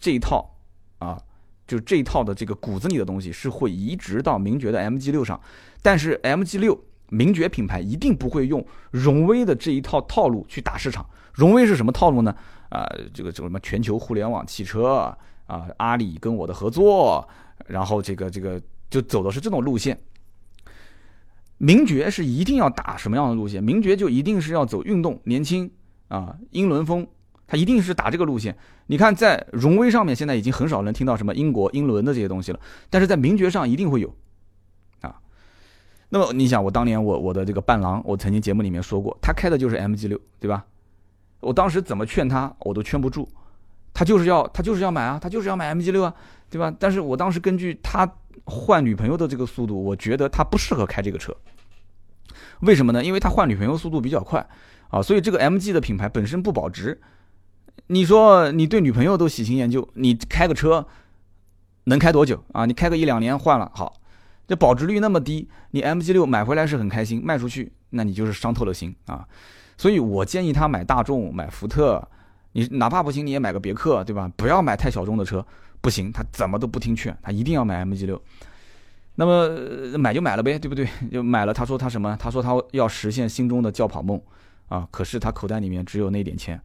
这一套啊，就这一套的这个骨子里的东西是会移植到名爵的 MG 六上，但是 MG 六名爵品牌一定不会用荣威的这一套套路去打市场。荣威是什么套路呢？啊，这个这个什么全球互联网汽车啊，阿里跟我的合作，然后这个这个就走的是这种路线。名爵是一定要打什么样的路线？名爵就一定是要走运动、年轻啊，英伦风，它一定是打这个路线。你看，在荣威上面现在已经很少能听到什么英国英伦的这些东西了，但是在名爵上一定会有啊。那么你想，我当年我我的这个伴郎，我曾经节目里面说过，他开的就是 MG 六，对吧？我当时怎么劝他，我都劝不住，他就是要他就是要买啊，他就是要买 MG 六啊，对吧？但是我当时根据他。换女朋友的这个速度，我觉得他不适合开这个车。为什么呢？因为他换女朋友速度比较快啊，所以这个 MG 的品牌本身不保值。你说你对女朋友都喜新厌旧，你开个车能开多久啊？你开个一两年换了，好，这保值率那么低，你 MG 六买回来是很开心，卖出去那你就是伤透了心啊。所以我建议他买大众、买福特，你哪怕不行你也买个别克，对吧？不要买太小众的车。不行，他怎么都不听劝，他一定要买 MG 六。那么买就买了呗，对不对？就买了。他说他什么？他说他要实现心中的轿跑梦啊！可是他口袋里面只有那点钱。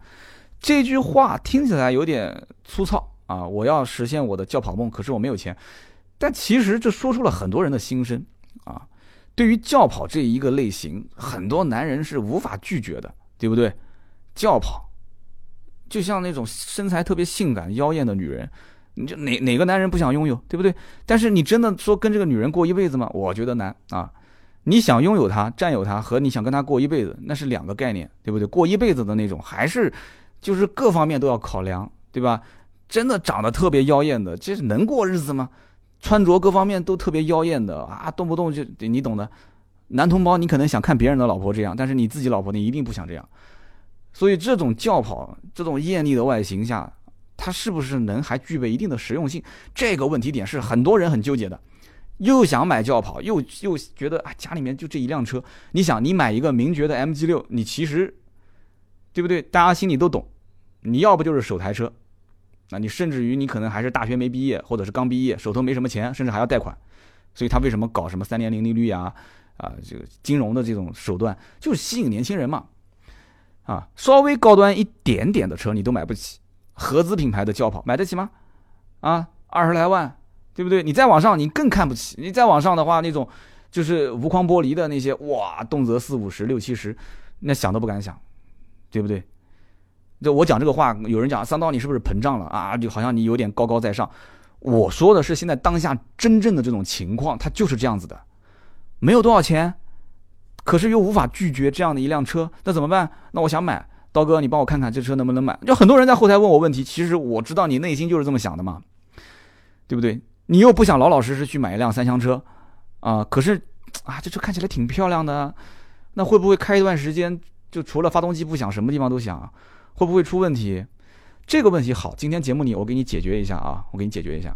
这句话听起来有点粗糙啊！我要实现我的轿跑梦，可是我没有钱。但其实这说出了很多人的心声啊！对于轿跑这一个类型，很多男人是无法拒绝的，对不对？轿跑就像那种身材特别性感、妖艳的女人。你就哪哪个男人不想拥有，对不对？但是你真的说跟这个女人过一辈子吗？我觉得难啊！你想拥有她、占有她，和你想跟她过一辈子，那是两个概念，对不对？过一辈子的那种，还是就是各方面都要考量，对吧？真的长得特别妖艳的，这是能过日子吗？穿着各方面都特别妖艳的啊，动不动就你懂的。男同胞，你可能想看别人的老婆这样，但是你自己老婆你一定不想这样。所以这种轿跑、这种艳丽的外形下。它是不是能还具备一定的实用性？这个问题点是很多人很纠结的，又想买轿跑，又又觉得啊家里面就这一辆车。你想，你买一个名爵的 MG 六，你其实，对不对？大家心里都懂，你要不就是首台车，那你甚至于你可能还是大学没毕业，或者是刚毕业，手头没什么钱，甚至还要贷款。所以他为什么搞什么三年零利率啊？啊，这个金融的这种手段，就是吸引年轻人嘛。啊，稍微高端一点点的车你都买不起。合资品牌的轿跑买得起吗？啊，二十来万，对不对？你再往上，你更看不起。你再往上的话，那种就是无框玻璃的那些，哇，动辄四五十、六七十，那想都不敢想，对不对？就我讲这个话，有人讲三刀你是不是膨胀了啊？就好像你有点高高在上。我说的是现在当下真正的这种情况，它就是这样子的，没有多少钱，可是又无法拒绝这样的一辆车，那怎么办？那我想买。刀哥，你帮我看看这车能不能买？就很多人在后台问我问题，其实我知道你内心就是这么想的嘛，对不对？你又不想老老实实去买一辆三厢车，啊，可是啊，这车看起来挺漂亮的，那会不会开一段时间就除了发动机不响，什么地方都响？会不会出问题？这个问题好，今天节目里我给你解决一下啊，我给你解决一下。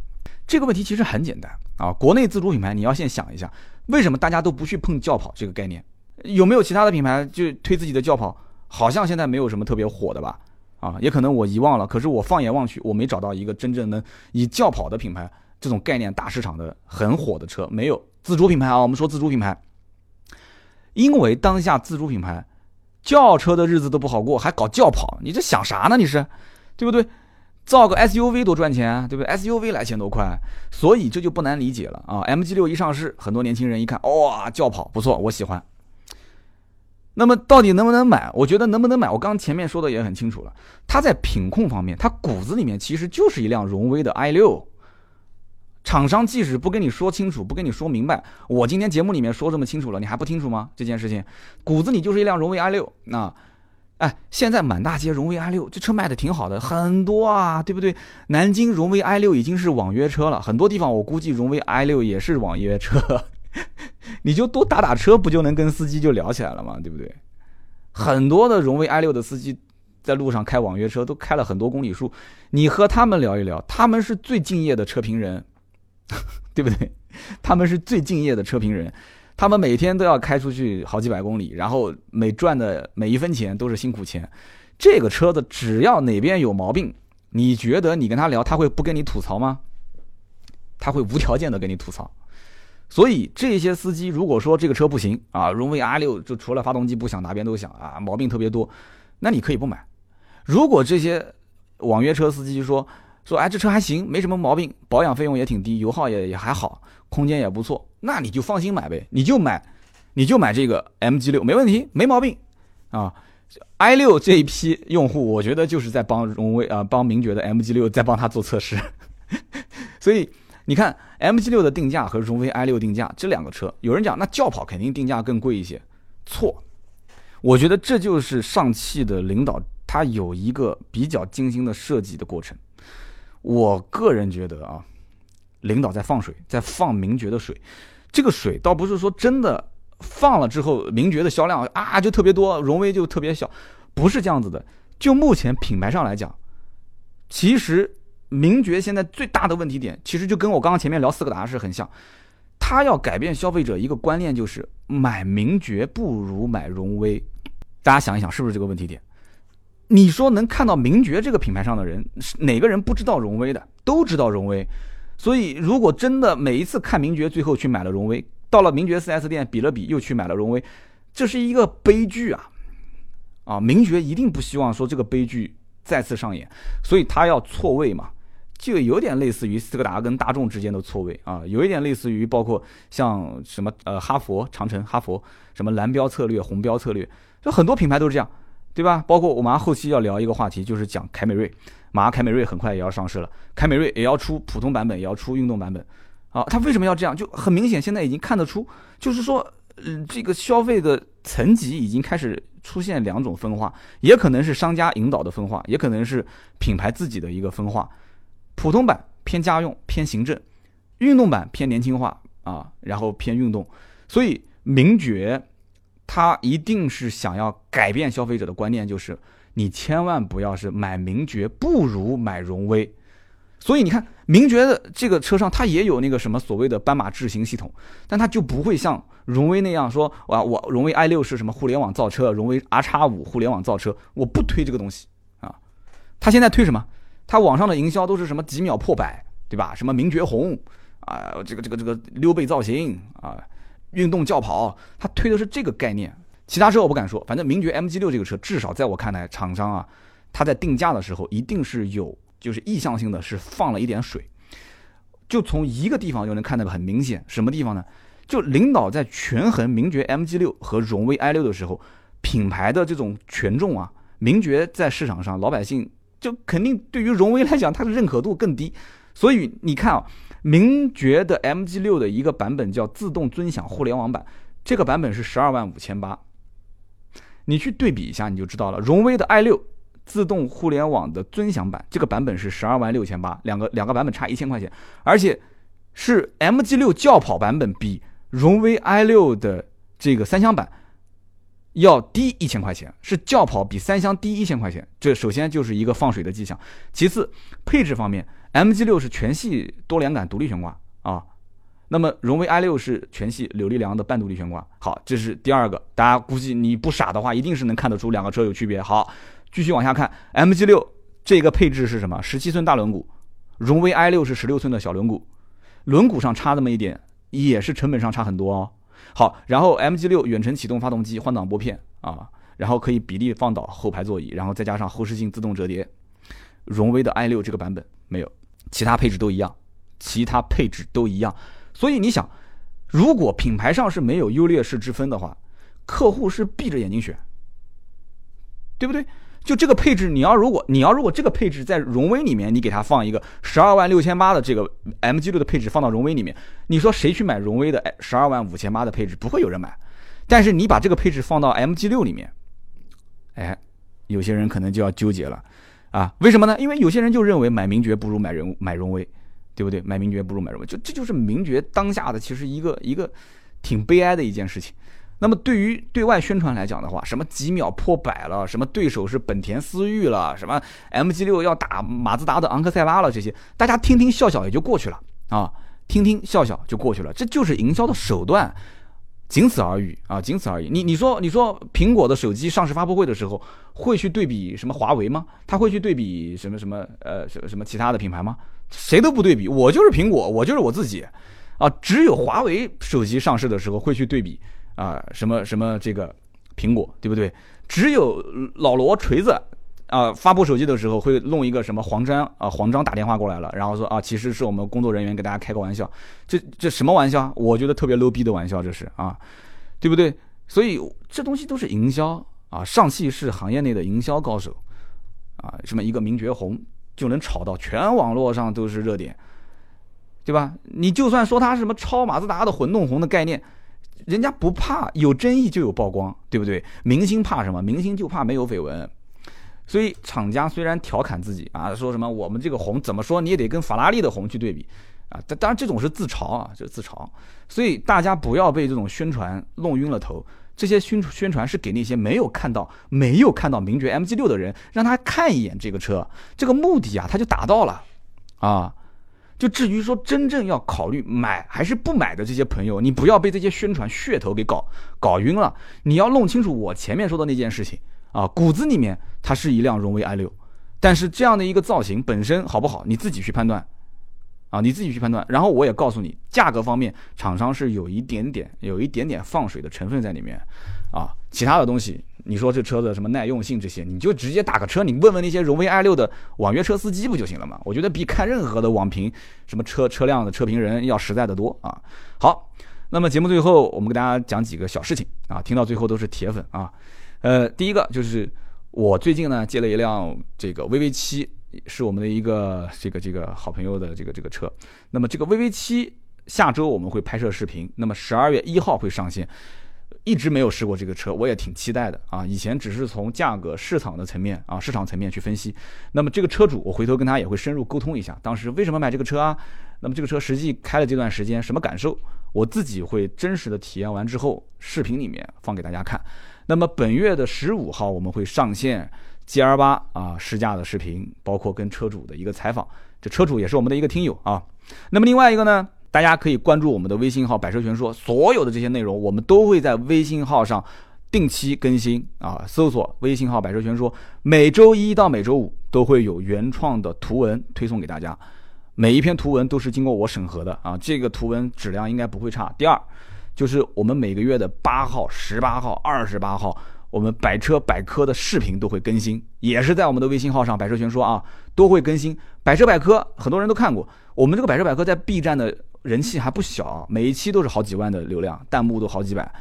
这个问题其实很简单啊，国内自主品牌你要先想一下，为什么大家都不去碰轿跑这个概念？有没有其他的品牌就推自己的轿跑？好像现在没有什么特别火的吧，啊，也可能我遗忘了。可是我放眼望去，我没找到一个真正能以轿跑的品牌这种概念打市场的很火的车，没有自主品牌啊。我们说自主品牌，因为当下自主品牌轿车的日子都不好过，还搞轿跑，你这想啥呢？你是，对不对？造个 SUV 多赚钱，对不对？SUV 来钱多快，所以这就不难理解了啊。MG6 一上市，很多年轻人一看，哇，轿跑不错，我喜欢。那么到底能不能买？我觉得能不能买，我刚前面说的也很清楚了。它在品控方面，它骨子里面其实就是一辆荣威的 i6。厂商即使不跟你说清楚，不跟你说明白，我今天节目里面说这么清楚了，你还不清楚吗？这件事情骨子里就是一辆荣威 i6。那，哎，现在满大街荣威 i6，这车卖的挺好的，很多啊，对不对？南京荣威 i6 已经是网约车了，很多地方我估计荣威 i6 也是网约车。你就多打打车，不就能跟司机就聊起来了吗？对不对？很多的荣威 i 六的司机在路上开网约车，都开了很多公里数。你和他们聊一聊，他们是最敬业的车评人，<laughs> 对不对？他们是最敬业的车评人，他们每天都要开出去好几百公里，然后每赚的每一分钱都是辛苦钱。这个车子只要哪边有毛病，你觉得你跟他聊，他会不跟你吐槽吗？他会无条件的跟你吐槽。所以这些司机如果说这个车不行啊，荣威 R 六就除了发动机不响，哪边都响啊，毛病特别多，那你可以不买。如果这些网约车司机说说，哎，这车还行，没什么毛病，保养费用也挺低，油耗也也还好，空间也不错，那你就放心买呗，你就买，你就买这个 MG 六，没问题，没毛病啊。i 六这一批用户，我觉得就是在帮荣威啊，帮名爵的 MG 六在帮他做测试，<laughs> 所以。你看，MG 六的定价和荣威 i 六定价这两个车，有人讲那轿跑肯定定价更贵一些，错。我觉得这就是上汽的领导他有一个比较精心的设计的过程。我个人觉得啊，领导在放水，在放名爵的水。这个水倒不是说真的放了之后，名爵的销量啊就特别多，荣威就特别小，不是这样子的。就目前品牌上来讲，其实。名爵现在最大的问题点，其实就跟我刚刚前面聊斯柯达是很像，他要改变消费者一个观念，就是买名爵不如买荣威。大家想一想，是不是这个问题点？你说能看到名爵这个品牌上的人，是哪个人不知道荣威的？都知道荣威。所以，如果真的每一次看名爵，最后去买了荣威，到了名爵 4S 店比了比，又去买了荣威，这是一个悲剧啊！啊，名爵一定不希望说这个悲剧再次上演，所以他要错位嘛。就有点类似于斯柯达跟大众之间的错位啊，有一点类似于包括像什么呃哈佛、长城、哈佛什么蓝标策略、红标策略，就很多品牌都是这样，对吧？包括我们后期要聊一个话题，就是讲凯美瑞，马上凯美瑞很快也要上市了，凯美瑞也要出普通版本，也要出运动版本，啊，它为什么要这样？就很明显，现在已经看得出，就是说，嗯，这个消费的层级已经开始出现两种分化，也可能是商家引导的分化，也可能是品牌自己的一个分化。普通版偏家用偏行政，运动版偏年轻化啊，然后偏运动，所以名爵，它一定是想要改变消费者的观念，就是你千万不要是买名爵不如买荣威，所以你看名爵的这个车上它也有那个什么所谓的斑马智行系统，但它就不会像荣威那样说，啊我荣威 i 六是什么互联网造车，荣威 R 叉五互联网造车，我不推这个东西啊，它现在推什么？它网上的营销都是什么几秒破百，对吧？什么名爵红啊，这个这个这个溜背造型啊，运动轿跑，它推的是这个概念。其他车我不敢说，反正名爵 MG 六这个车，至少在我看来，厂商啊，它在定价的时候一定是有，就是意向性的是放了一点水。就从一个地方就能看得很明显，什么地方呢？就领导在权衡名爵 MG 六和荣威 i 六的时候，品牌的这种权重啊，名爵在市场上老百姓。就肯定对于荣威来讲，它的认可度更低，所以你看啊，名爵的 MG 六的一个版本叫自动尊享互联网版，这个版本是十二万五千八，你去对比一下你就知道了。荣威的 i 六自动互联网的尊享版，这个版本是十二万六千八，两个两个版本差一千块钱，而且是 MG 六轿跑版本比荣威 i 六的这个三厢版。要低一千块钱，是轿跑比三厢低一千块钱，这首先就是一个放水的迹象。其次，配置方面，MG 六是全系多连杆独立悬挂啊，那么荣威 i 六是全系扭力梁的半独立悬挂。好，这是第二个，大家估计你不傻的话，一定是能看得出两个车有区别。好，继续往下看，MG 六这个配置是什么？十七寸大轮毂，荣威 i 六是十六寸的小轮毂，轮毂上差那么一点，也是成本上差很多哦。好，然后 MG 六远程启动发动机，换挡拨片啊，然后可以比例放倒后排座椅，然后再加上后视镜自动折叠，荣威的 i 六这个版本没有，其他配置都一样，其他配置都一样。所以你想，如果品牌上是没有优劣势之分的话，客户是闭着眼睛选，对不对？就这个配置，你要如果你要如果这个配置在荣威里面，你给它放一个十二万六千八的这个 MG 六的配置放到荣威里面，你说谁去买荣威的十二万五千八的配置？不会有人买。但是你把这个配置放到 MG 六里面，哎，有些人可能就要纠结了啊？为什么呢？因为有些人就认为买名爵不如买荣买荣威，对不对？买名爵不如买荣威，就这就是名爵当下的其实一个一个挺悲哀的一件事情。那么对于对外宣传来讲的话，什么几秒破百了，什么对手是本田思域了，什么 MG 六要打马自达的昂克赛拉了，这些大家听听笑笑也就过去了啊，听听笑笑就过去了，这就是营销的手段，仅此而已啊，仅此而已。你你说你说苹果的手机上市发布会的时候会去对比什么华为吗？他会去对比什么什么呃什么什么其他的品牌吗？谁都不对比，我就是苹果，我就是我自己啊，只有华为手机上市的时候会去对比。啊，什么什么这个苹果，对不对？只有老罗锤子啊，发布手机的时候会弄一个什么黄章啊，黄章打电话过来了，然后说啊，其实是我们工作人员给大家开个玩笑，这这什么玩笑？我觉得特别 low 逼的玩笑，这是啊，对不对？所以这东西都是营销啊，上汽是行业内的营销高手啊，什么一个名爵红就能炒到全网络上都是热点，对吧？你就算说它是什么超马自达的混动红的概念。人家不怕有争议就有曝光，对不对？明星怕什么？明星就怕没有绯闻。所以厂家虽然调侃自己啊，说什么我们这个红怎么说你也得跟法拉利的红去对比啊，但当然这种是自嘲啊，就是自嘲。所以大家不要被这种宣传弄晕了头。这些宣宣传是给那些没有看到、没有看到名爵 MG 六的人，让他看一眼这个车，这个目的啊，他就达到了啊。就至于说真正要考虑买还是不买的这些朋友，你不要被这些宣传噱头给搞搞晕了。你要弄清楚我前面说的那件事情啊，骨子里面它是一辆荣威 i 六，但是这样的一个造型本身好不好，你自己去判断啊，你自己去判断。然后我也告诉你，价格方面厂商是有一点点有一点点放水的成分在里面啊，其他的东西。你说这车的什么耐用性这些，你就直接打个车，你问问那些荣威 i 六的网约车司机不就行了吗？我觉得比看任何的网评什么车车辆的车评人要实在的多啊。好，那么节目最后我们给大家讲几个小事情啊，听到最后都是铁粉啊。呃，第一个就是我最近呢接了一辆这个 VV 七，是我们的一个这个这个好朋友的这个这个车。那么这个 VV 七下周我们会拍摄视频，那么十二月一号会上线。一直没有试过这个车，我也挺期待的啊！以前只是从价格、市场的层面啊，市场层面去分析。那么这个车主，我回头跟他也会深入沟通一下，当时为什么买这个车啊？那么这个车实际开了这段时间什么感受？我自己会真实的体验完之后，视频里面放给大家看。那么本月的十五号我们会上线 G R 八啊试驾的视频，包括跟车主的一个采访。这车主也是我们的一个听友啊。那么另外一个呢？大家可以关注我们的微信号“百车全说”，所有的这些内容我们都会在微信号上定期更新啊。搜索微信号“百车全说”，每周一到每周五都会有原创的图文推送给大家。每一篇图文都是经过我审核的啊，这个图文质量应该不会差。第二，就是我们每个月的八号、十八号、二十八号，我们百车百科的视频都会更新，也是在我们的微信号上“百车全说”啊，都会更新。百车百科很多人都看过，我们这个百车百科在 B 站的。人气还不小，每一期都是好几万的流量，弹幕都好几百。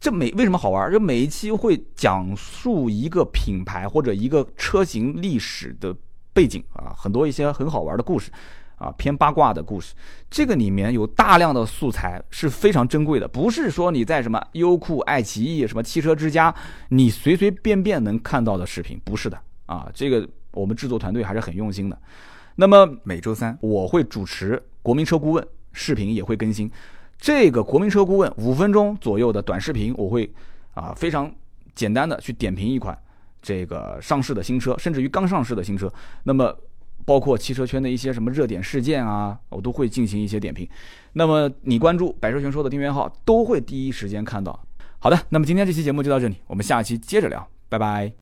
这每为什么好玩？这每一期会讲述一个品牌或者一个车型历史的背景啊，很多一些很好玩的故事啊，偏八卦的故事。这个里面有大量的素材是非常珍贵的，不是说你在什么优酷、爱奇艺、什么汽车之家，你随随便便能看到的视频，不是的啊。这个我们制作团队还是很用心的。那么每周三我会主持国民车顾问。视频也会更新，这个国民车顾问五分钟左右的短视频，我会啊非常简单的去点评一款这个上市的新车，甚至于刚上市的新车。那么包括汽车圈的一些什么热点事件啊，我都会进行一些点评。那么你关注百车全说的订阅号，都会第一时间看到。好的，那么今天这期节目就到这里，我们下期接着聊，拜拜。